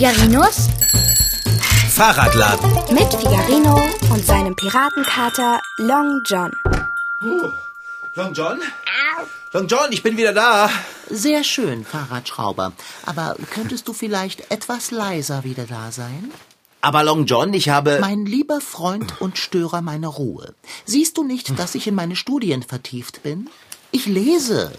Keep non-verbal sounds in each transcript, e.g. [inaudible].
Figarinos Fahrradladen. mit Figarino und seinem Piratenkater Long John. Long John? Long John, ich bin wieder da. Sehr schön, Fahrradschrauber. Aber könntest du vielleicht etwas leiser wieder da sein? Aber Long John, ich habe... Mein lieber Freund und Störer meiner Ruhe. Siehst du nicht, dass ich in meine Studien vertieft bin? Ich lese.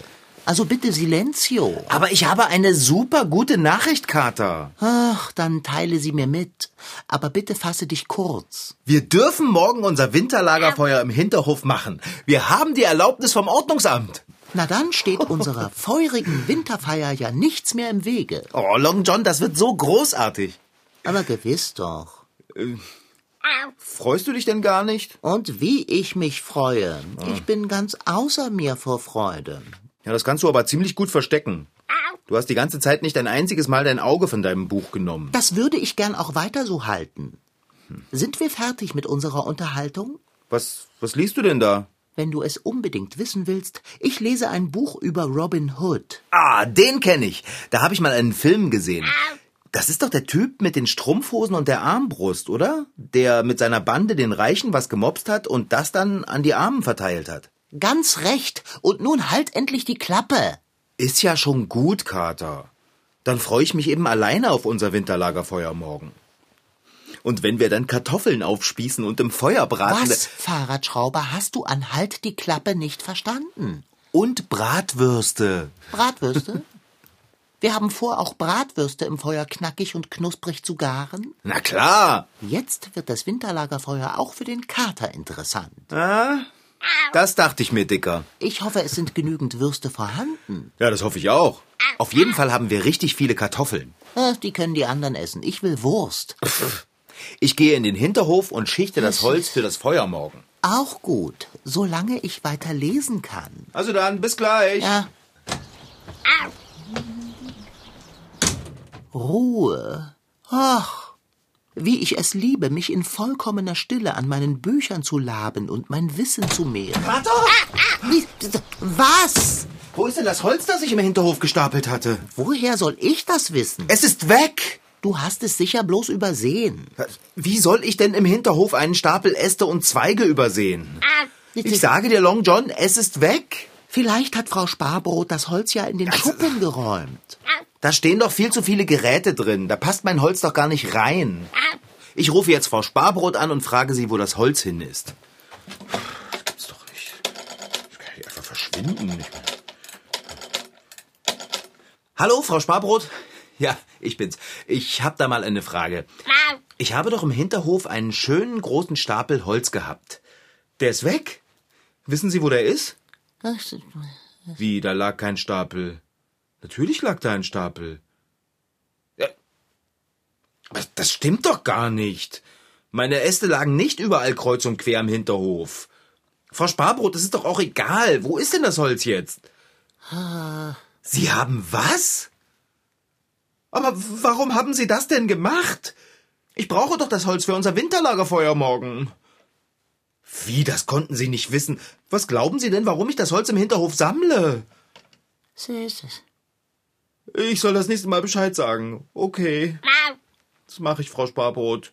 Also bitte Silenzio. Aber ich habe eine super gute Nachricht, Kater. Ach, dann teile sie mir mit. Aber bitte fasse dich kurz. Wir dürfen morgen unser Winterlagerfeuer im Hinterhof machen. Wir haben die Erlaubnis vom Ordnungsamt. Na dann steht unserer feurigen Winterfeier ja nichts mehr im Wege. Oh, Long John, das wird so großartig. Aber gewiss doch. Freust du dich denn gar nicht? Und wie ich mich freue. Ich bin ganz außer mir vor Freude. Ja, das kannst du aber ziemlich gut verstecken. Du hast die ganze Zeit nicht ein einziges Mal dein Auge von deinem Buch genommen. Das würde ich gern auch weiter so halten. Sind wir fertig mit unserer Unterhaltung? Was, was liest du denn da? Wenn du es unbedingt wissen willst, ich lese ein Buch über Robin Hood. Ah, den kenne ich. Da habe ich mal einen Film gesehen. Das ist doch der Typ mit den Strumpfhosen und der Armbrust, oder? Der mit seiner Bande den Reichen was gemobst hat und das dann an die Armen verteilt hat. Ganz recht. Und nun halt endlich die Klappe. Ist ja schon gut, Kater. Dann freue ich mich eben alleine auf unser Winterlagerfeuer morgen. Und wenn wir dann Kartoffeln aufspießen und im Feuer braten. Was, Fahrradschrauber, hast du an Halt die Klappe nicht verstanden? Und Bratwürste. Bratwürste? [laughs] Wir haben vor, auch Bratwürste im Feuer knackig und knusprig zu garen. Na klar. Jetzt wird das Winterlagerfeuer auch für den Kater interessant. Das dachte ich mir, Dicker. Ich hoffe, es sind genügend Würste vorhanden. Ja, das hoffe ich auch. Auf jeden Fall haben wir richtig viele Kartoffeln. Äh, Die können die anderen essen. Ich will Wurst. Ich gehe in den Hinterhof und schichte das Holz für das Feuer morgen. Auch gut, solange ich weiter lesen kann. Also dann, bis gleich. Ja. Ruhe. Ach, wie ich es liebe, mich in vollkommener Stille an meinen Büchern zu laben und mein Wissen zu mehren. Kater! Wie- Was? Wo ist denn das Holz, das ich im Hinterhof gestapelt hatte? Woher soll ich das wissen? Es ist weg! Du hast es sicher bloß übersehen. Wie soll ich denn im Hinterhof einen Stapel Äste und Zweige übersehen? Ich sage dir, Long John, es ist weg. Vielleicht hat Frau Sparbrot das Holz ja in den Schuppen geräumt. Da stehen doch viel zu viele Geräte drin. Da passt mein Holz doch gar nicht rein. Ich rufe jetzt Frau Sparbrot an und frage sie, wo das Holz hin ist. Das gibt's doch nicht. Das kann ja einfach verschwinden. Hallo, Frau Sparbrot? Ja, ich bin's. Ich hab da mal eine Frage. Ich habe doch im Hinterhof einen schönen großen Stapel Holz gehabt. Der ist weg. Wissen Sie, wo der ist? Wie, da lag kein Stapel. Natürlich lag da ein Stapel. Ja, aber das stimmt doch gar nicht. Meine Äste lagen nicht überall kreuz und quer im Hinterhof. Frau Sparbrot, das ist doch auch egal. Wo ist denn das Holz jetzt? Sie haben was? Aber warum haben Sie das denn gemacht? Ich brauche doch das Holz für unser Winterlagerfeuer morgen. Wie, das konnten Sie nicht wissen. Was glauben Sie denn, warum ich das Holz im Hinterhof sammle? Ich soll das nächste Mal Bescheid sagen. Okay. Das mache ich, Frau Sparbrot.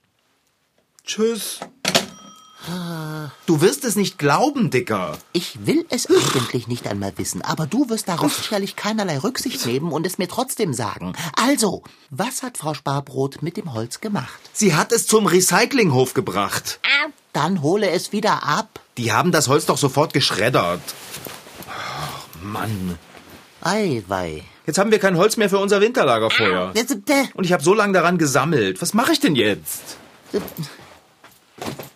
Tschüss. Du wirst es nicht glauben, Dicker. Ich will es eigentlich nicht einmal wissen, aber du wirst darauf sicherlich keinerlei Rücksicht nehmen und es mir trotzdem sagen. Also, was hat Frau Sparbrot mit dem Holz gemacht? Sie hat es zum Recyclinghof gebracht. Dann hole es wieder ab. Die haben das Holz doch sofort geschreddert. Ach, Mann. Eiwei. Jetzt haben wir kein Holz mehr für unser Winterlagerfeuer. Und ich habe so lange daran gesammelt. Was mache ich denn jetzt?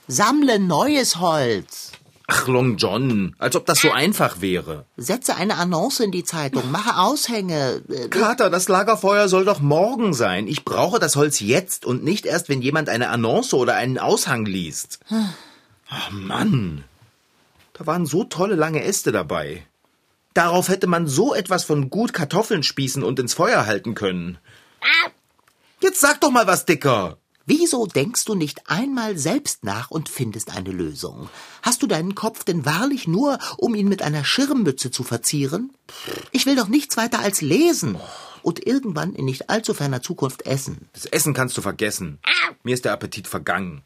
Sammle neues Holz. Ach, Long John, als ob das so einfach wäre. Setze eine Annonce in die Zeitung, mache Aushänge. Äh, Kater, das Lagerfeuer soll doch morgen sein. Ich brauche das Holz jetzt und nicht erst, wenn jemand eine Annonce oder einen Aushang liest. Ach, Mann. Da waren so tolle lange Äste dabei. Darauf hätte man so etwas von gut Kartoffeln spießen und ins Feuer halten können. Jetzt sag doch mal was, Dicker. Wieso denkst du nicht einmal selbst nach und findest eine Lösung? Hast du deinen Kopf denn wahrlich nur, um ihn mit einer Schirmmütze zu verzieren? Ich will doch nichts weiter als lesen und irgendwann in nicht allzu ferner Zukunft essen. Das Essen kannst du vergessen. Mir ist der Appetit vergangen.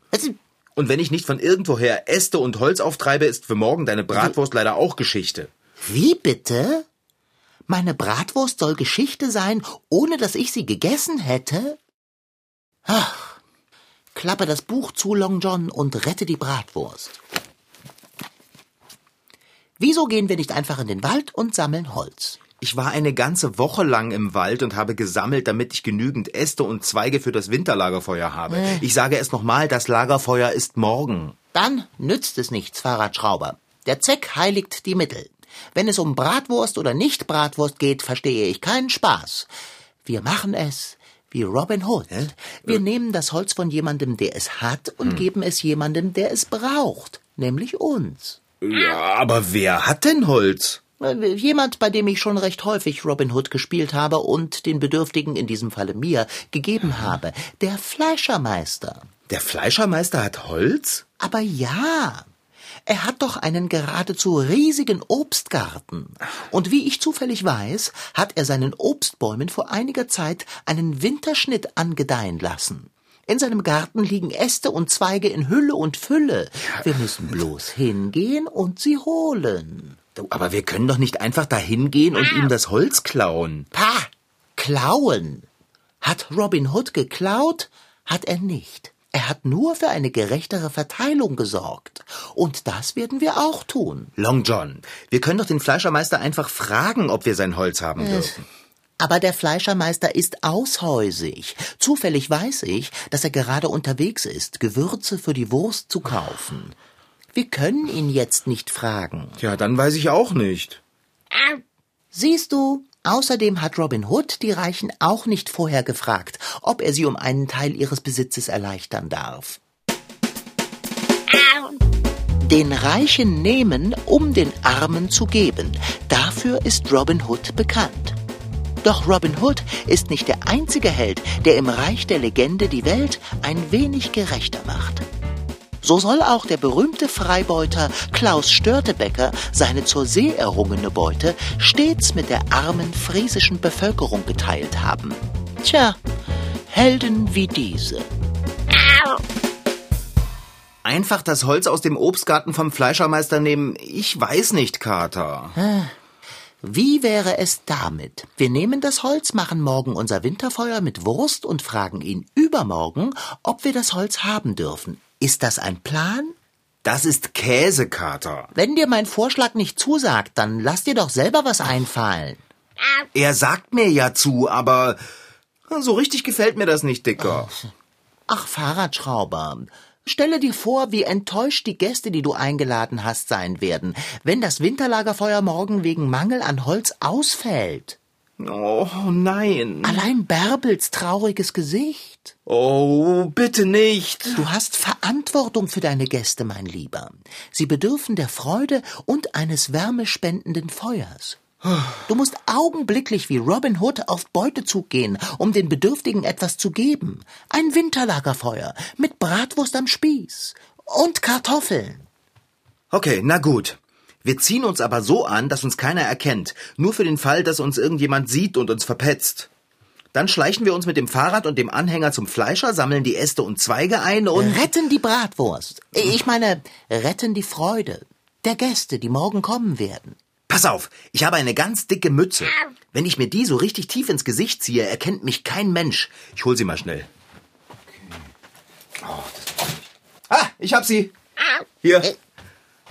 Und wenn ich nicht von irgendwoher Äste und Holz auftreibe, ist für morgen deine Bratwurst leider auch Geschichte. Wie bitte? Meine Bratwurst soll Geschichte sein, ohne dass ich sie gegessen hätte? Ach, klappe das Buch zu, Long John, und rette die Bratwurst. Wieso gehen wir nicht einfach in den Wald und sammeln Holz? Ich war eine ganze Woche lang im Wald und habe gesammelt, damit ich genügend Äste und Zweige für das Winterlagerfeuer habe. Äh. Ich sage es nochmal, das Lagerfeuer ist morgen. Dann nützt es nichts, Fahrradschrauber. Der Zweck heiligt die Mittel. Wenn es um Bratwurst oder nicht Bratwurst geht, verstehe ich keinen Spaß. Wir machen es wie Robin Hood. Wir nehmen das Holz von jemandem, der es hat, und geben es jemandem, der es braucht, nämlich uns. Ja, aber wer hat denn Holz? Äh, Jemand, bei dem ich schon recht häufig Robin Hood gespielt habe und den Bedürftigen, in diesem Falle mir, gegeben habe. Der Fleischermeister. Der Fleischermeister hat Holz? Aber ja, er hat doch einen geradezu riesigen Obstgarten. Und wie ich zufällig weiß, hat er seinen Obstbäumen vor einiger Zeit einen Winterschnitt angedeihen lassen. In seinem Garten liegen Äste und Zweige in Hülle und Fülle. Wir müssen bloß hingehen und sie holen. Aber wir können doch nicht einfach dahin gehen und ihm das Holz klauen. Pah! Klauen! Hat Robin Hood geklaut? Hat er nicht. Er hat nur für eine gerechtere Verteilung gesorgt. Und das werden wir auch tun. Long John, wir können doch den Fleischermeister einfach fragen, ob wir sein Holz haben dürfen. Aber der Fleischermeister ist aushäusig. Zufällig weiß ich, dass er gerade unterwegs ist, Gewürze für die Wurst zu kaufen. Wir können ihn jetzt nicht fragen. Ja, dann weiß ich auch nicht. Siehst du, außerdem hat Robin Hood die Reichen auch nicht vorher gefragt, ob er sie um einen Teil ihres Besitzes erleichtern darf. Den Reichen nehmen, um den Armen zu geben. Dafür ist Robin Hood bekannt. Doch Robin Hood ist nicht der einzige Held, der im Reich der Legende die Welt ein wenig gerechter macht. So soll auch der berühmte Freibeuter Klaus Störtebecker seine zur See errungene Beute stets mit der armen friesischen Bevölkerung geteilt haben. Tja, Helden wie diese. Einfach das Holz aus dem Obstgarten vom Fleischermeister nehmen, ich weiß nicht, Kater. Wie wäre es damit? Wir nehmen das Holz, machen morgen unser Winterfeuer mit Wurst und fragen ihn übermorgen, ob wir das Holz haben dürfen. Ist das ein Plan? Das ist Käse, Kater. Wenn dir mein Vorschlag nicht zusagt, dann lass dir doch selber was einfallen. Er sagt mir ja zu, aber so richtig gefällt mir das nicht, Dicker. Ach, Fahrradschrauber. Stelle dir vor, wie enttäuscht die Gäste, die du eingeladen hast, sein werden, wenn das Winterlagerfeuer morgen wegen Mangel an Holz ausfällt. Oh nein. Allein Bärbels trauriges Gesicht. Oh, bitte nicht. Du hast Verantwortung für deine Gäste, mein Lieber. Sie bedürfen der Freude und eines wärmespendenden Feuers. Du musst augenblicklich wie Robin Hood auf Beutezug gehen, um den Bedürftigen etwas zu geben. Ein Winterlagerfeuer mit Bratwurst am Spieß und Kartoffeln. Okay, na gut. Wir ziehen uns aber so an, dass uns keiner erkennt. Nur für den Fall, dass uns irgendjemand sieht und uns verpetzt. Dann schleichen wir uns mit dem Fahrrad und dem Anhänger zum Fleischer, sammeln die Äste und Zweige ein und... Retten die Bratwurst. Ich meine, retten die Freude der Gäste, die morgen kommen werden. Pass auf, ich habe eine ganz dicke Mütze. Wenn ich mir die so richtig tief ins Gesicht ziehe, erkennt mich kein Mensch. Ich hol sie mal schnell. Oh, das ah, ich hab sie. Hier.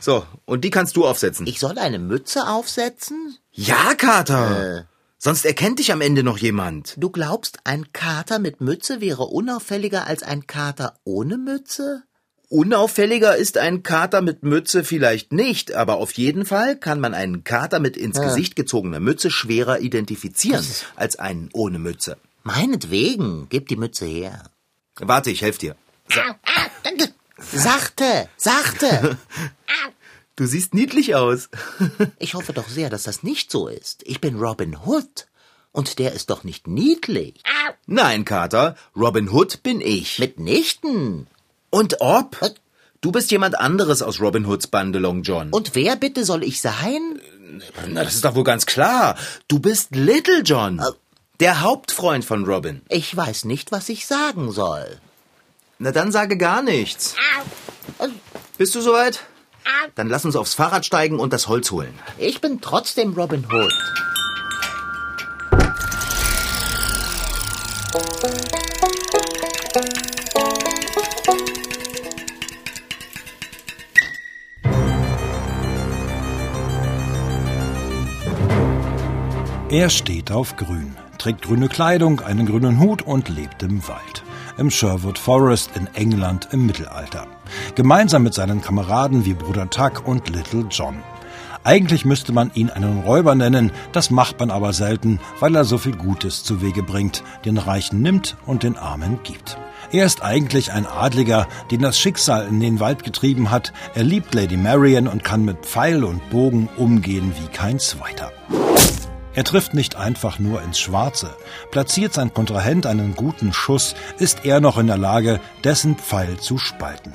So, und die kannst du aufsetzen. Ich soll eine Mütze aufsetzen? Ja, Kater. Sonst erkennt dich am Ende noch jemand. Du glaubst, ein Kater mit Mütze wäre unauffälliger als ein Kater ohne Mütze? Unauffälliger ist ein Kater mit Mütze vielleicht nicht, aber auf jeden Fall kann man einen Kater mit ins Gesicht gezogener Mütze schwerer identifizieren als einen ohne Mütze. Meinetwegen, gib die Mütze her. Warte, ich helf dir. Sachte, sachte. [laughs] Du siehst niedlich aus. [laughs] Ich hoffe doch sehr, dass das nicht so ist. Ich bin Robin Hood. Und der ist doch nicht niedlich. Nein, Kater, Robin Hood bin ich. Mitnichten. Und ob? Du bist jemand anderes aus Robin Hoods Bande, Long John. Und wer bitte soll ich sein? Na, das ist doch wohl ganz klar. Du bist Little John. Der Hauptfreund von Robin. Ich weiß nicht, was ich sagen soll. Na dann sage gar nichts. Bist du soweit? Dann lass uns aufs Fahrrad steigen und das Holz holen. Ich bin trotzdem Robin Hood. Er steht auf Grün, trägt grüne Kleidung, einen grünen Hut und lebt im Wald. Im Sherwood Forest in England im Mittelalter. Gemeinsam mit seinen Kameraden wie Bruder Tuck und Little John. Eigentlich müsste man ihn einen Räuber nennen, das macht man aber selten, weil er so viel Gutes zu Wege bringt, den Reichen nimmt und den Armen gibt. Er ist eigentlich ein Adliger, den das Schicksal in den Wald getrieben hat. Er liebt Lady Marian und kann mit Pfeil und Bogen umgehen wie kein zweiter. Er trifft nicht einfach nur ins Schwarze. Platziert sein Kontrahent einen guten Schuss, ist er noch in der Lage, dessen Pfeil zu spalten.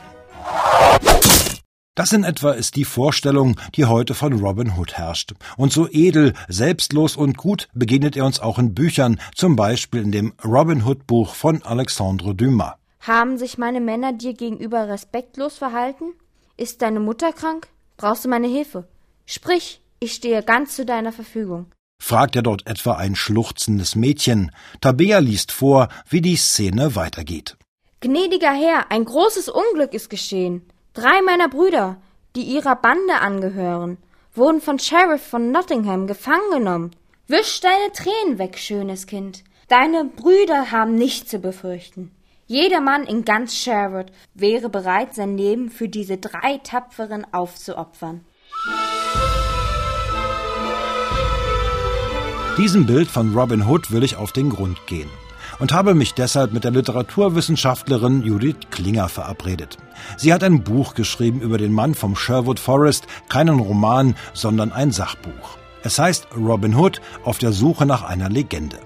Das in etwa ist die Vorstellung, die heute von Robin Hood herrscht. Und so edel, selbstlos und gut begegnet er uns auch in Büchern, zum Beispiel in dem Robin Hood Buch von Alexandre Dumas. Haben sich meine Männer dir gegenüber respektlos verhalten? Ist deine Mutter krank? Brauchst du meine Hilfe? Sprich, ich stehe ganz zu deiner Verfügung fragt er dort etwa ein schluchzendes Mädchen. Tabea liest vor, wie die Szene weitergeht. Gnädiger Herr, ein großes Unglück ist geschehen. Drei meiner Brüder, die ihrer Bande angehören, wurden von Sheriff von Nottingham gefangen genommen. Wisch deine Tränen weg, schönes Kind. Deine Brüder haben nichts zu befürchten. Jeder Mann in ganz Sherwood wäre bereit, sein Leben für diese drei Tapferen aufzuopfern. Diesem Bild von Robin Hood will ich auf den Grund gehen und habe mich deshalb mit der Literaturwissenschaftlerin Judith Klinger verabredet. Sie hat ein Buch geschrieben über den Mann vom Sherwood Forest, keinen Roman, sondern ein Sachbuch. Es heißt Robin Hood auf der Suche nach einer Legende.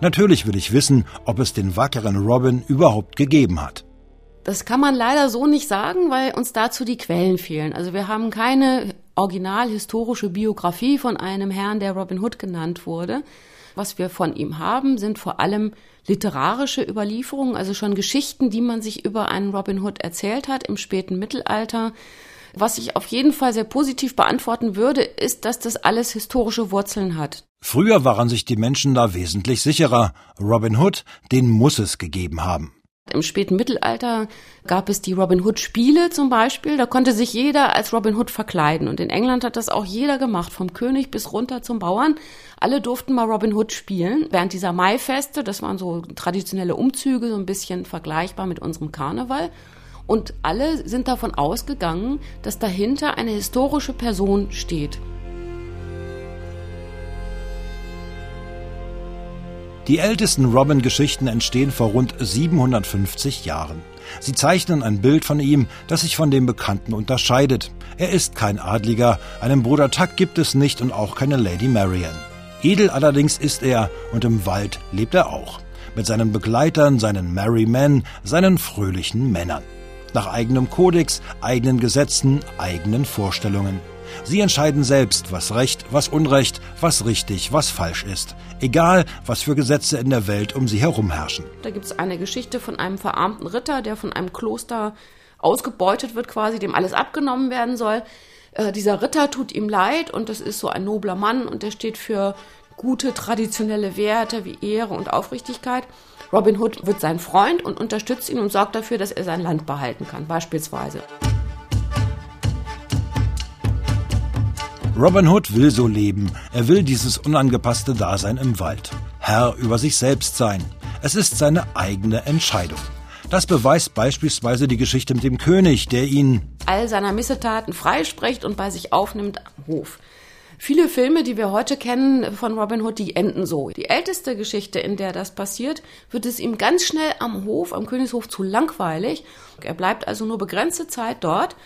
Natürlich will ich wissen, ob es den wackeren Robin überhaupt gegeben hat. Das kann man leider so nicht sagen, weil uns dazu die Quellen fehlen. Also wir haben keine original historische Biografie von einem Herrn, der Robin Hood genannt wurde. Was wir von ihm haben, sind vor allem literarische Überlieferungen, also schon Geschichten, die man sich über einen Robin Hood erzählt hat im späten Mittelalter. Was ich auf jeden Fall sehr positiv beantworten würde, ist, dass das alles historische Wurzeln hat. Früher waren sich die Menschen da wesentlich sicherer. Robin Hood, den muss es gegeben haben. Im späten Mittelalter gab es die Robin Hood Spiele zum Beispiel. Da konnte sich jeder als Robin Hood verkleiden. Und in England hat das auch jeder gemacht, vom König bis runter zum Bauern. Alle durften mal Robin Hood spielen. Während dieser Maifeste, das waren so traditionelle Umzüge, so ein bisschen vergleichbar mit unserem Karneval. Und alle sind davon ausgegangen, dass dahinter eine historische Person steht. Die ältesten Robin-Geschichten entstehen vor rund 750 Jahren. Sie zeichnen ein Bild von ihm, das sich von dem Bekannten unterscheidet. Er ist kein Adliger, einen Bruder Tuck gibt es nicht und auch keine Lady Marian. Edel allerdings ist er und im Wald lebt er auch. Mit seinen Begleitern, seinen Merry Men, seinen fröhlichen Männern. Nach eigenem Kodex, eigenen Gesetzen, eigenen Vorstellungen. Sie entscheiden selbst, was Recht, was Unrecht, was richtig, was falsch ist. Egal, was für Gesetze in der Welt um sie herum herrschen. Da gibt es eine Geschichte von einem verarmten Ritter, der von einem Kloster ausgebeutet wird, quasi, dem alles abgenommen werden soll. Äh, dieser Ritter tut ihm leid und das ist so ein nobler Mann und der steht für gute traditionelle Werte wie Ehre und Aufrichtigkeit. Robin Hood wird sein Freund und unterstützt ihn und sorgt dafür, dass er sein Land behalten kann, beispielsweise. Robin Hood will so leben. Er will dieses unangepasste Dasein im Wald. Herr über sich selbst sein. Es ist seine eigene Entscheidung. Das beweist beispielsweise die Geschichte mit dem König, der ihn all seiner Missetaten freispricht und bei sich aufnimmt am Hof. Viele Filme, die wir heute kennen von Robin Hood, die enden so. Die älteste Geschichte, in der das passiert, wird es ihm ganz schnell am Hof, am Königshof zu langweilig. Er bleibt also nur begrenzte Zeit dort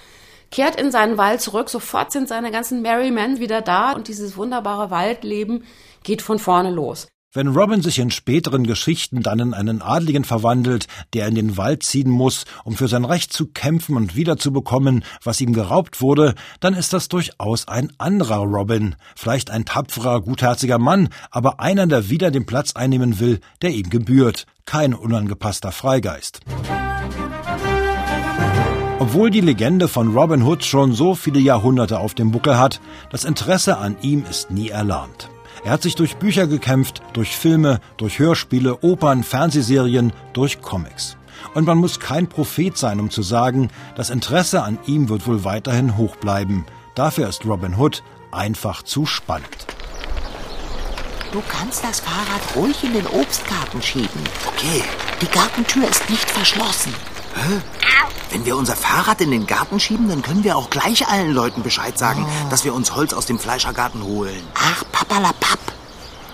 kehrt in seinen Wald zurück, sofort sind seine ganzen Merry Men wieder da und dieses wunderbare Waldleben geht von vorne los. Wenn Robin sich in späteren Geschichten dann in einen Adligen verwandelt, der in den Wald ziehen muss, um für sein Recht zu kämpfen und wiederzubekommen, was ihm geraubt wurde, dann ist das durchaus ein anderer Robin, vielleicht ein tapferer, gutherziger Mann, aber einer, der wieder den Platz einnehmen will, der ihm gebührt, kein unangepasster Freigeist. Obwohl die Legende von Robin Hood schon so viele Jahrhunderte auf dem Buckel hat, das Interesse an ihm ist nie erlahmt. Er hat sich durch Bücher gekämpft, durch Filme, durch Hörspiele, Opern, Fernsehserien, durch Comics. Und man muss kein Prophet sein, um zu sagen, das Interesse an ihm wird wohl weiterhin hoch bleiben. Dafür ist Robin Hood einfach zu spannend. Du kannst das Fahrrad ruhig in den Obstgarten schieben. Okay. Die Gartentür ist nicht verschlossen. Hä? Wenn wir unser Fahrrad in den Garten schieben, dann können wir auch gleich allen Leuten Bescheid sagen, oh. dass wir uns Holz aus dem Fleischergarten holen. Ach, papalapap.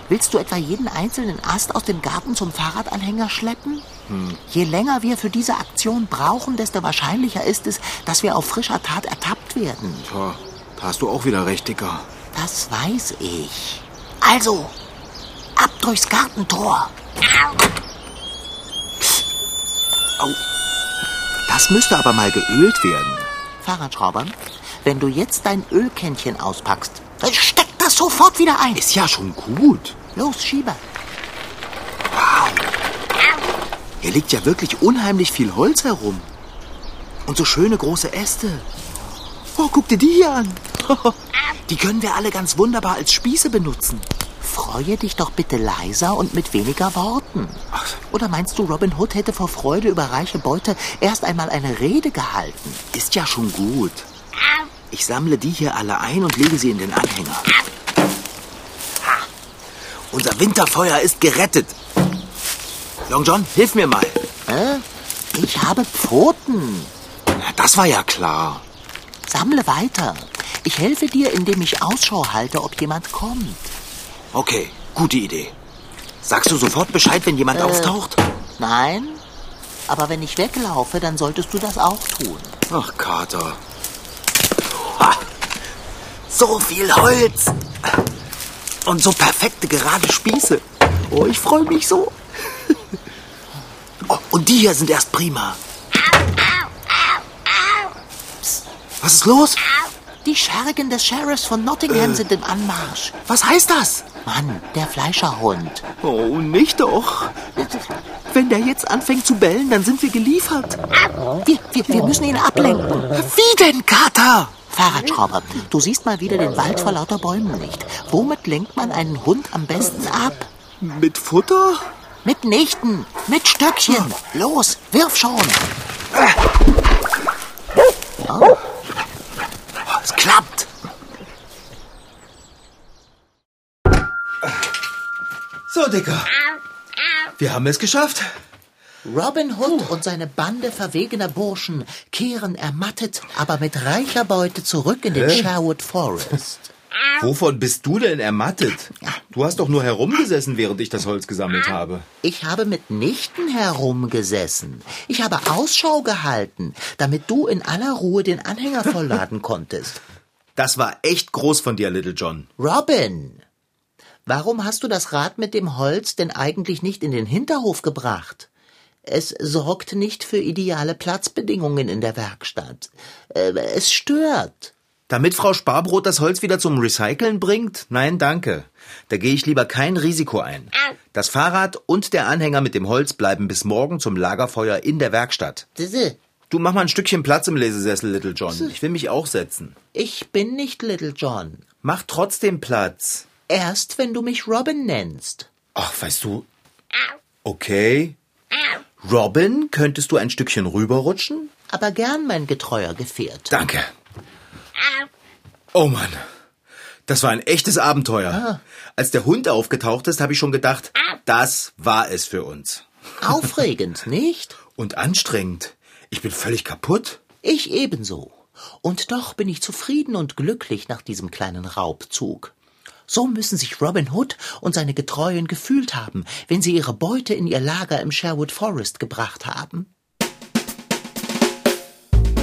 Willst du etwa jeden einzelnen Ast aus dem Garten zum Fahrradanhänger schleppen? Hm. Je länger wir für diese Aktion brauchen, desto wahrscheinlicher ist es, dass wir auf frischer Tat ertappt werden. Tja, da hast du auch wieder recht, Dicker. Das weiß ich. Also, ab durchs Gartentor. Au. Das müsste aber mal geölt werden. Fahrradschrauber, wenn du jetzt dein Ölkännchen auspackst, dann steck das sofort wieder ein. Ist ja schon gut. Los, schiebe. Wow. Hier liegt ja wirklich unheimlich viel Holz herum. Und so schöne große Äste. Oh, guck dir die hier an. [laughs] Die können wir alle ganz wunderbar als Spieße benutzen. Freue dich doch bitte leiser und mit weniger Worten. Oder meinst du, Robin Hood hätte vor Freude über reiche Beute erst einmal eine Rede gehalten? Ist ja schon gut. Ich sammle die hier alle ein und lege sie in den Anhänger. Unser Winterfeuer ist gerettet. Long John, hilf mir mal. Äh? Ich habe Pfoten. Das war ja klar. Sammle weiter. Ich helfe dir, indem ich Ausschau halte, ob jemand kommt. Okay, gute Idee. Sagst du sofort Bescheid, wenn jemand äh, auftaucht? Nein. Aber wenn ich weglaufe, dann solltest du das auch tun. Ach, Kater. Ha, so viel Holz. Und so perfekte gerade Spieße. Oh, ich freue mich so. Oh, und die hier sind erst prima. Psst, was ist los? Die Schergen des Sheriffs von Nottingham äh. sind im Anmarsch. Was heißt das? Mann, der Fleischerhund. Oh, nicht doch. Wenn der jetzt anfängt zu bellen, dann sind wir geliefert. Wir, wir, wir müssen ihn ablenken. Wie denn, Kater? Fahrradschrauber, du siehst mal wieder den Wald vor lauter Bäumen nicht. Womit lenkt man einen Hund am besten ab? Mit Futter? Mit Nichten, mit Stöckchen. Los, wirf schon. Oh. Es klappt. So, Dicker. Wir haben es geschafft. Robin Hood und seine Bande verwegener Burschen kehren ermattet, aber mit reicher Beute zurück in den Hä? Sherwood Forest. Wovon bist du denn ermattet? Du hast doch nur herumgesessen, während ich das Holz gesammelt habe. Ich habe mitnichten herumgesessen. Ich habe Ausschau gehalten, damit du in aller Ruhe den Anhänger [laughs] vollladen konntest. Das war echt groß von dir, Little John. Robin, Warum hast du das Rad mit dem Holz denn eigentlich nicht in den Hinterhof gebracht? Es sorgt nicht für ideale Platzbedingungen in der Werkstatt. Äh, es stört. Damit Frau Sparbrot das Holz wieder zum Recyceln bringt? Nein, danke. Da gehe ich lieber kein Risiko ein. Das Fahrrad und der Anhänger mit dem Holz bleiben bis morgen zum Lagerfeuer in der Werkstatt. Du mach mal ein Stückchen Platz im Lesesessel, Little John. Ich will mich auch setzen. Ich bin nicht Little John. Mach trotzdem Platz. Erst, wenn du mich Robin nennst. Ach, weißt du. Okay. Robin, könntest du ein Stückchen rüberrutschen? Aber gern, mein getreuer Gefährt. Danke. Oh Mann. Das war ein echtes Abenteuer. Ah. Als der Hund aufgetaucht ist, habe ich schon gedacht, das war es für uns. Aufregend, [laughs] nicht? Und anstrengend. Ich bin völlig kaputt. Ich ebenso. Und doch bin ich zufrieden und glücklich nach diesem kleinen Raubzug. So müssen sich Robin Hood und seine Getreuen gefühlt haben, wenn sie ihre Beute in ihr Lager im Sherwood Forest gebracht haben.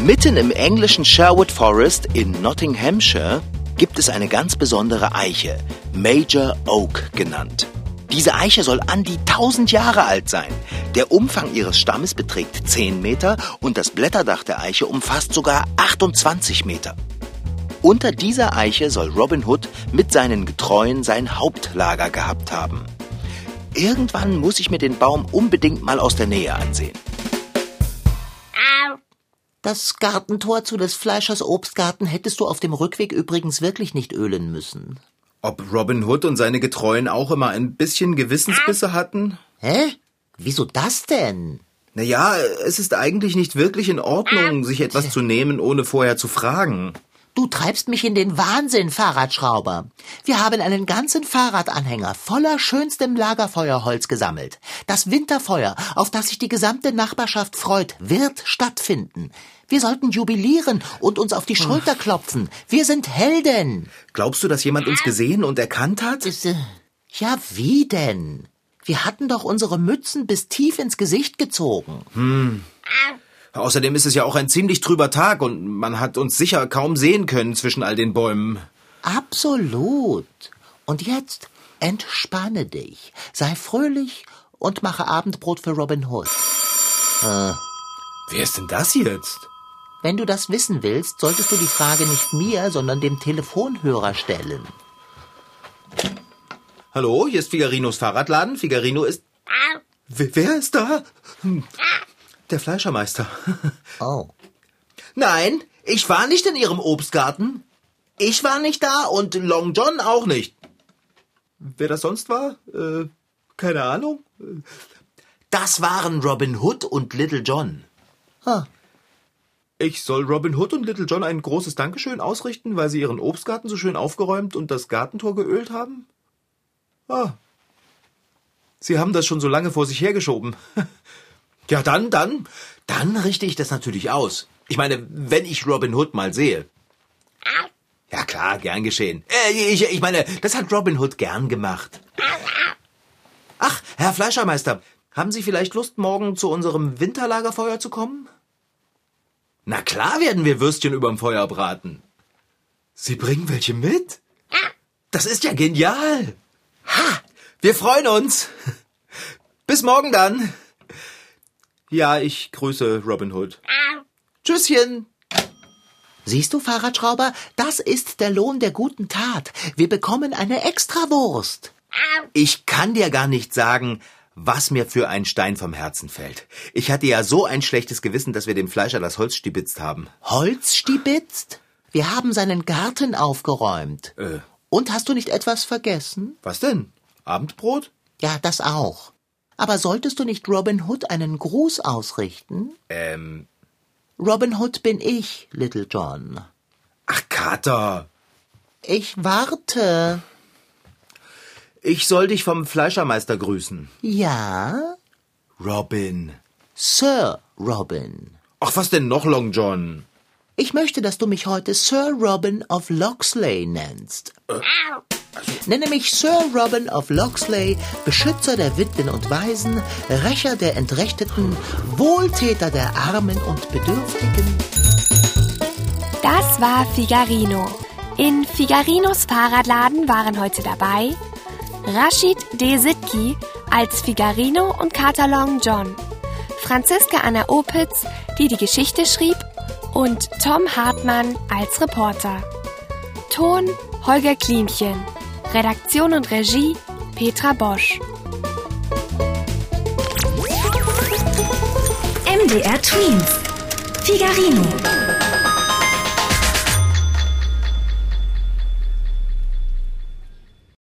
Mitten im englischen Sherwood Forest in Nottinghamshire gibt es eine ganz besondere Eiche, Major Oak genannt. Diese Eiche soll an die 1000 Jahre alt sein. Der Umfang ihres Stammes beträgt 10 Meter und das Blätterdach der Eiche umfasst sogar 28 Meter. Unter dieser Eiche soll Robin Hood mit seinen Getreuen sein Hauptlager gehabt haben. Irgendwann muss ich mir den Baum unbedingt mal aus der Nähe ansehen. Das Gartentor zu des Fleischers Obstgarten hättest du auf dem Rückweg übrigens wirklich nicht ölen müssen. Ob Robin Hood und seine Getreuen auch immer ein bisschen Gewissensbisse hatten? Hä? Wieso das denn? Naja, es ist eigentlich nicht wirklich in Ordnung, sich etwas zu nehmen, ohne vorher zu fragen. Du treibst mich in den Wahnsinn, Fahrradschrauber. Wir haben einen ganzen Fahrradanhänger voller schönstem Lagerfeuerholz gesammelt. Das Winterfeuer, auf das sich die gesamte Nachbarschaft freut, wird stattfinden. Wir sollten jubilieren und uns auf die Schulter klopfen. Wir sind Helden. Glaubst du, dass jemand uns gesehen und erkannt hat? Äh, ja, wie denn? Wir hatten doch unsere Mützen bis tief ins Gesicht gezogen. Außerdem ist es ja auch ein ziemlich trüber Tag und man hat uns sicher kaum sehen können zwischen all den Bäumen. Absolut. Und jetzt entspanne dich, sei fröhlich und mache Abendbrot für Robin Hood. Wer ist denn das jetzt? Wenn du das wissen willst, solltest du die Frage nicht mir, sondern dem Telefonhörer stellen. Hallo, hier ist Figarinos Fahrradladen. Figarino ist. Wer, wer ist da? Der Fleischermeister. [laughs] Oh. Nein, ich war nicht in Ihrem Obstgarten. Ich war nicht da und Long John auch nicht. Wer das sonst war? Äh, keine Ahnung. Das waren Robin Hood und Little John. Ah. Ich soll Robin Hood und Little John ein großes Dankeschön ausrichten, weil sie ihren Obstgarten so schön aufgeräumt und das Gartentor geölt haben? Ah. Sie haben das schon so lange vor sich hergeschoben. [laughs] Ja, dann, dann, dann richte ich das natürlich aus. Ich meine, wenn ich Robin Hood mal sehe. Ja klar, gern geschehen. Äh, ich, ich meine, das hat Robin Hood gern gemacht. Ach, Herr Fleischermeister, haben Sie vielleicht Lust, morgen zu unserem Winterlagerfeuer zu kommen? Na klar werden wir Würstchen überm Feuer braten. Sie bringen welche mit? Das ist ja genial. Ha, wir freuen uns. Bis morgen dann. Ja, ich grüße Robin Hood. Tschüsschen. Siehst du, Fahrradschrauber, das ist der Lohn der guten Tat. Wir bekommen eine Extrawurst. Ich kann dir gar nicht sagen, was mir für ein Stein vom Herzen fällt. Ich hatte ja so ein schlechtes Gewissen, dass wir dem Fleischer das Holz stibitzt haben. Holz stibitzt? Wir haben seinen Garten aufgeräumt. Äh, Und hast du nicht etwas vergessen? was denn? Abendbrot? Ja, das auch. Aber solltest du nicht Robin Hood einen Gruß ausrichten? Ähm, Robin Hood bin ich, Little John. ach Kater. Ich warte. Ich soll dich vom Fleischermeister grüßen. Ja, Robin. Sir Robin. Ach, was denn noch, Long John? Ich möchte, dass du mich heute Sir Robin of Locksley nennst. Nenne mich Sir Robin of Locksley, Beschützer der Witwen und Waisen, Rächer der Entrechteten, Wohltäter der Armen und Bedürftigen. Das war Figarino. In Figarinos Fahrradladen waren heute dabei Rashid D. Sitki als Figarino und Kater Long John, Franziska Anna Opitz, die die Geschichte schrieb, und Tom Hartmann als Reporter. Ton Holger Klimchen. Redaktion und Regie Petra Bosch. MDR Twins. Figarino.